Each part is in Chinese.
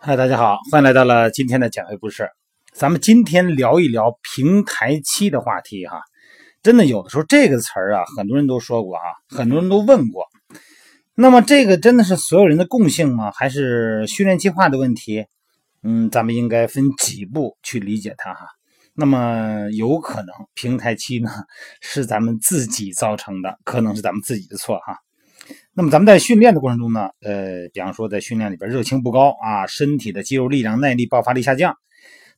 嗨，大家好，欢迎来到了今天的减肥故事。咱们今天聊一聊平台期的话题哈。真的有的时候这个词儿啊，很多人都说过啊，很多人都问过。那么这个真的是所有人的共性吗？还是训练计划的问题？嗯，咱们应该分几步去理解它哈。那么有可能平台期呢是咱们自己造成的，可能是咱们自己的错哈。那么咱们在训练的过程中呢，呃，比方说在训练里边热情不高啊，身体的肌肉力量、耐力、爆发力下降，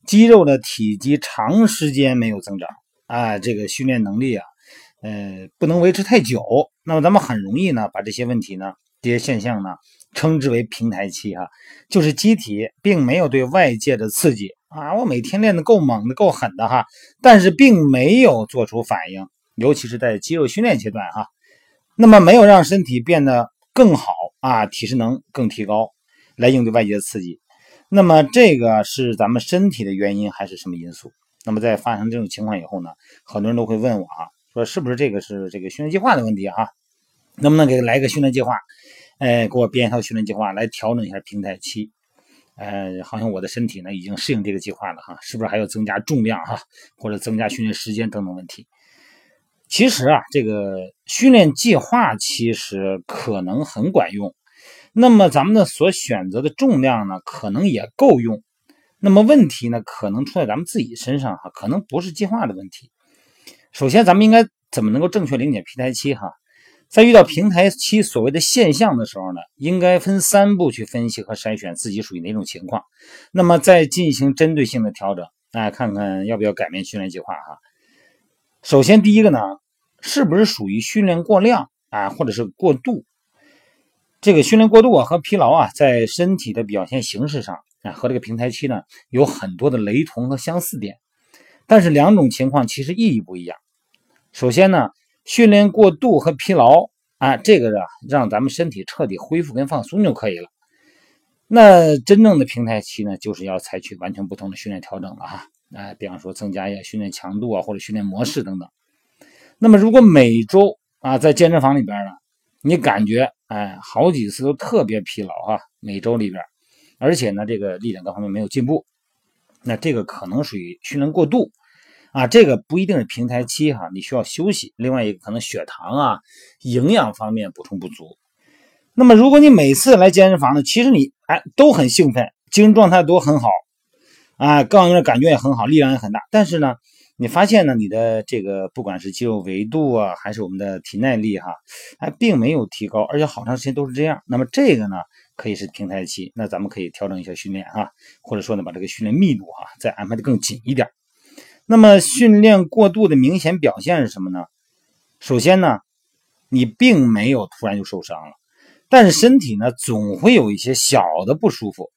肌肉的体积长时间没有增长啊，这个训练能力啊，呃，不能维持太久。那么咱们很容易呢把这些问题呢、这些现象呢称之为平台期哈、就是机体并没有对外界的刺激啊，我每天练得够猛的、够狠的哈，但是并没有做出反应，尤其是在肌肉训练阶段哈。那么没有让身体变得更好啊，体适能更提高，来应对外界的刺激。那么这个是咱们身体的原因还是什么因素？那么在发生这种情况以后呢，很多人都会问我啊，说是不是这个是这个训练计划的问题啊？能不能给来一个训练计划？哎，给我编一套训练计划来调整一下平台期。呃，好像我的身体呢已经适应这个计划了哈，是不是还要增加重量哈，或者增加训练时间等等问题？其实啊，这个训练计划其实可能很管用，那么咱们的所选择的重量呢，可能也够用。那么问题呢，可能出在咱们自己身上哈，可能不是计划的问题。首先，咱们应该怎么能够正确理解平台期哈？在遇到平台期所谓的现象的时候呢，应该分三步去分析和筛选自己属于哪种情况，那么再进行针对性的调整，哎，看看要不要改变训练计划哈。首先，第一个呢，是不是属于训练过量啊，或者是过度？这个训练过度啊和疲劳啊，在身体的表现形式上啊，和这个平台期呢有很多的雷同和相似点，但是两种情况其实意义不一样。首先呢，训练过度和疲劳啊，这个啊让咱们身体彻底恢复跟放松就可以了。那真正的平台期呢，就是要采取完全不同的训练调整了哈。哎，比方说增加一下训练强度啊，或者训练模式等等。那么如果每周啊在健身房里边呢，你感觉哎好几次都特别疲劳啊，每周里边，而且呢这个力量各方面没有进步，那这个可能属于训练过度啊，这个不一定是平台期哈，你需要休息。另外一个可能血糖啊、营养方面补充不足。那么如果你每次来健身房呢，其实你哎都很兴奋，精神状态都很好。啊，各方面的感觉也很好，力量也很大。但是呢，你发现呢，你的这个不管是肌肉维度啊，还是我们的体耐力哈，还并没有提高，而且好长时间都是这样。那么这个呢，可以是平台期，那咱们可以调整一下训练哈，或者说呢，把这个训练密度哈再安排的更紧一点。那么训练过度的明显表现是什么呢？首先呢，你并没有突然就受伤了，但是身体呢总会有一些小的不舒服。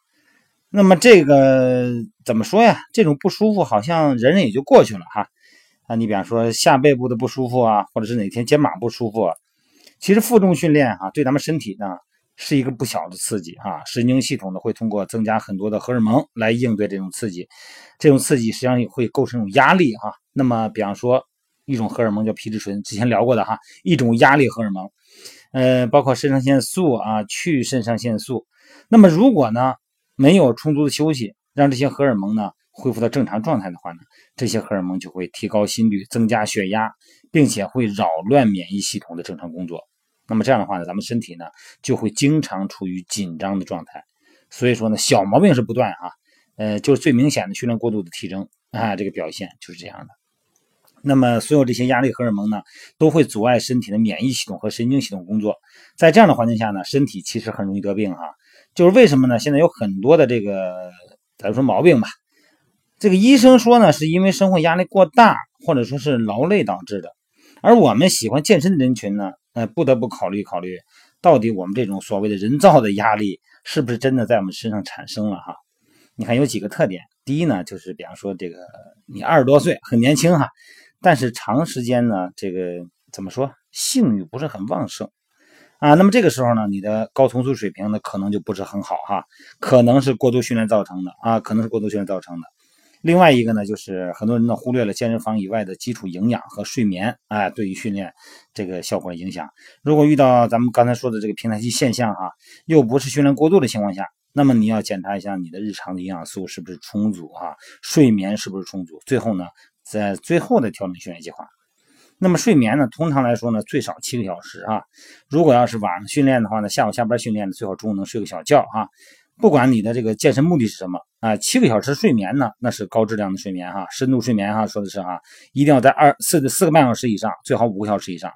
那么这个怎么说呀？这种不舒服好像忍忍也就过去了哈。啊，你比方说下背部的不舒服啊，或者是哪天肩膀不舒服，啊，其实负重训练啊，对咱们身体呢是一个不小的刺激啊。神经系统呢会通过增加很多的荷尔蒙来应对这种刺激，这种刺激实际上也会构成一种压力哈。那么比方说一种荷尔蒙叫皮质醇，之前聊过的哈，一种压力荷尔蒙，呃，包括肾上腺素啊，去肾上腺素。那么如果呢？没有充足的休息，让这些荷尔蒙呢恢复到正常状态的话呢，这些荷尔蒙就会提高心率、增加血压，并且会扰乱免疫系统的正常工作。那么这样的话呢，咱们身体呢就会经常处于紧张的状态。所以说呢，小毛病是不断啊，呃，就是最明显的训练过度的体征啊，这个表现就是这样的。那么所有这些压力荷尔蒙呢，都会阻碍身体的免疫系统和神经系统工作。在这样的环境下呢，身体其实很容易得病哈。就是为什么呢？现在有很多的这个，咱说毛病吧。这个医生说呢，是因为生活压力过大，或者说是劳累导致的。而我们喜欢健身的人群呢，呃，不得不考虑考虑，到底我们这种所谓的人造的压力，是不是真的在我们身上产生了哈？你看有几个特点。第一呢，就是比方说这个你二十多岁很年轻哈，但是长时间呢，这个怎么说，性欲不是很旺盛。啊，那么这个时候呢，你的睾酮素水平呢可能就不是很好哈，可能是过度训练造成的啊，可能是过度训练造成的。另外一个呢，就是很多人呢忽略了健身房以外的基础营养和睡眠，哎，对于训练这个效果的影响。如果遇到咱们刚才说的这个平台期现象哈，又不是训练过度的情况下，那么你要检查一下你的日常的营养素是不是充足啊，睡眠是不是充足。最后呢，在最后的调整训练计划。那么睡眠呢，通常来说呢，最少七个小时啊。如果要是晚上训练的话呢，下午下班训练呢，最好中午能睡个小觉啊。不管你的这个健身目的是什么啊，七个小时睡眠呢，那是高质量的睡眠哈，深度睡眠哈，说的是哈，一定要在二四四个半小时以上，最好五个小时以上。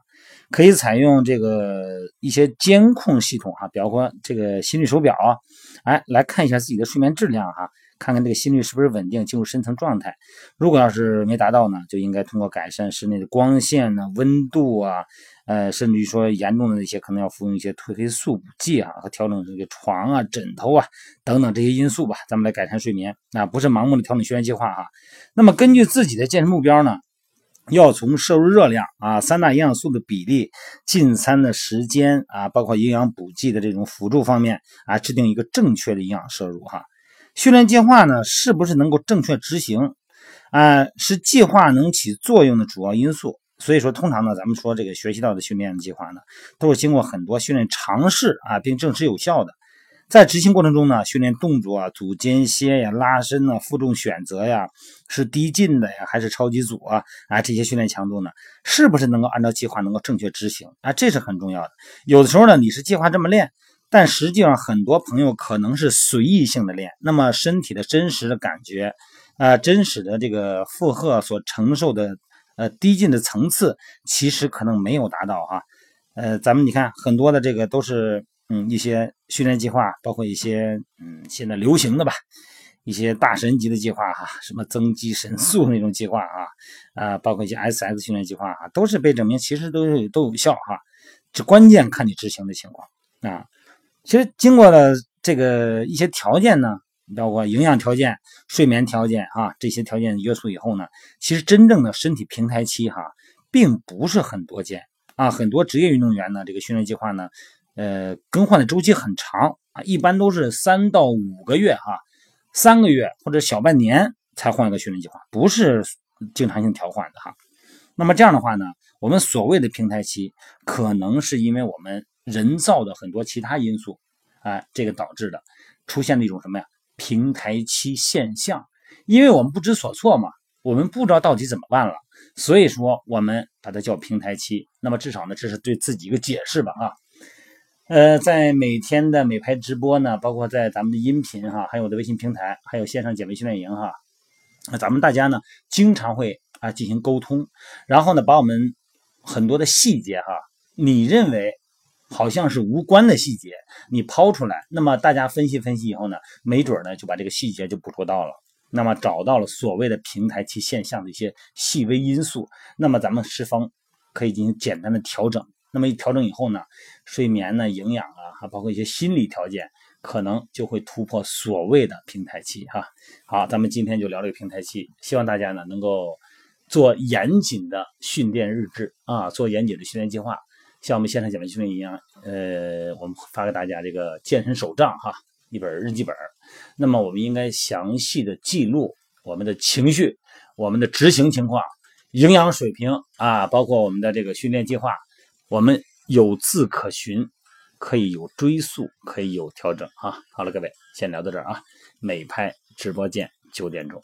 可以采用这个一些监控系统哈，比方说这个心率手表啊，哎，来看一下自己的睡眠质量哈。看看这个心率是不是稳定，进入深层状态。如果要是没达到呢，就应该通过改善室内的光线呢、温度啊，呃，甚至于说严重的那些，可能要服用一些褪黑素补剂啊，和调整这个床啊、枕头啊等等这些因素吧，咱们来改善睡眠。啊，不是盲目的调整训练计划哈。那么根据自己的健身目标呢，要从摄入热量啊、三大营养素的比例、进餐的时间啊，包括营养补剂的这种辅助方面啊，制定一个正确的营养摄入哈。训练计划呢，是不是能够正确执行？啊，是计划能起作用的主要因素。所以说，通常呢，咱们说这个学习到的训练计划呢，都是经过很多训练尝试啊，并证实有效的。在执行过程中呢，训练动作啊，组间歇呀、拉伸呢、负重选择呀，是低进的呀，还是超级组啊？啊，这些训练强度呢，是不是能够按照计划能够正确执行？啊，这是很重要的。有的时候呢，你是计划这么练。但实际上，很多朋友可能是随意性的练，那么身体的真实的感觉，啊，真实的这个负荷所承受的，呃，低进的层次，其实可能没有达到哈。呃，咱们你看，很多的这个都是，嗯，一些训练计划，包括一些，嗯，现在流行的吧，一些大神级的计划哈，什么增肌神速那种计划啊，啊，包括一些 SS 训练计划啊，都是被证明其实都都有效哈。这关键看你执行的情况啊。其实经过了这个一些条件呢，包括营养条件、睡眠条件啊这些条件约束以后呢，其实真正的身体平台期哈，并不是很多见啊。很多职业运动员呢，这个训练计划呢，呃，更换的周期很长啊，一般都是三到五个月哈，三个月或者小半年才换一个训练计划，不是经常性调换的哈。那么这样的话呢，我们所谓的平台期，可能是因为我们。人造的很多其他因素，啊，这个导致的出现了一种什么呀？平台期现象，因为我们不知所措嘛，我们不知道到底怎么办了，所以说我们把它叫平台期。那么至少呢，这是对自己一个解释吧，啊，呃，在每天的美拍直播呢，包括在咱们的音频哈，还有我的微信平台，还有线上减肥训练营哈，那咱们大家呢经常会啊进行沟通，然后呢把我们很多的细节哈，你认为。好像是无关的细节，你抛出来，那么大家分析分析以后呢，没准呢就把这个细节就捕捉到了，那么找到了所谓的平台期现象的一些细微因素，那么咱们十方可以进行简单的调整。那么一调整以后呢，睡眠呢、营养啊，还包括一些心理条件，可能就会突破所谓的平台期哈。好，咱们今天就聊这个平台期，希望大家呢能够做严谨的训练日志啊，做严谨的训练计划。像我们线上减肥训练一样，呃，我们发给大家这个健身手账哈，一本日记本。那么我们应该详细的记录我们的情绪、我们的执行情况、营养水平啊，包括我们的这个训练计划，我们有字可循，可以有追溯，可以有调整啊。好了，各位，先聊到这儿啊，美拍直播间九点钟。